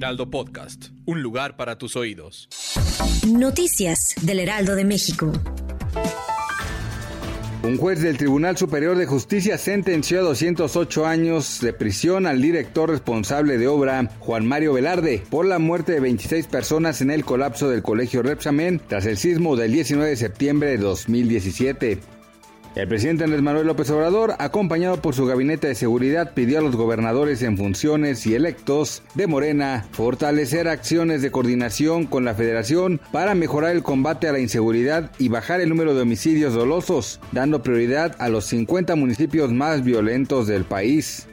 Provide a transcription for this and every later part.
Heraldo Podcast, un lugar para tus oídos. Noticias del Heraldo de México. Un juez del Tribunal Superior de Justicia sentenció a 208 años de prisión al director responsable de obra, Juan Mario Velarde, por la muerte de 26 personas en el colapso del Colegio Repsamen tras el sismo del 19 de septiembre de 2017. El presidente Andrés Manuel López Obrador, acompañado por su gabinete de seguridad, pidió a los gobernadores en funciones y electos de Morena fortalecer acciones de coordinación con la federación para mejorar el combate a la inseguridad y bajar el número de homicidios dolosos, dando prioridad a los 50 municipios más violentos del país.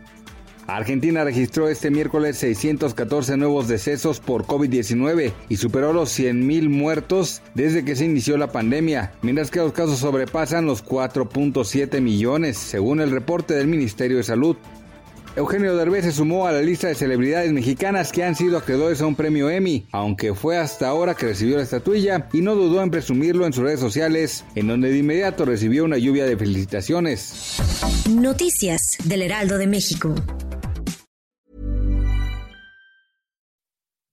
Argentina registró este miércoles 614 nuevos decesos por COVID-19 y superó los 100.000 muertos desde que se inició la pandemia, mientras que los casos sobrepasan los 4.7 millones, según el reporte del Ministerio de Salud. Eugenio Derbez se sumó a la lista de celebridades mexicanas que han sido acreedores a un premio Emmy, aunque fue hasta ahora que recibió la estatuilla y no dudó en presumirlo en sus redes sociales, en donde de inmediato recibió una lluvia de felicitaciones. Noticias del Heraldo de México.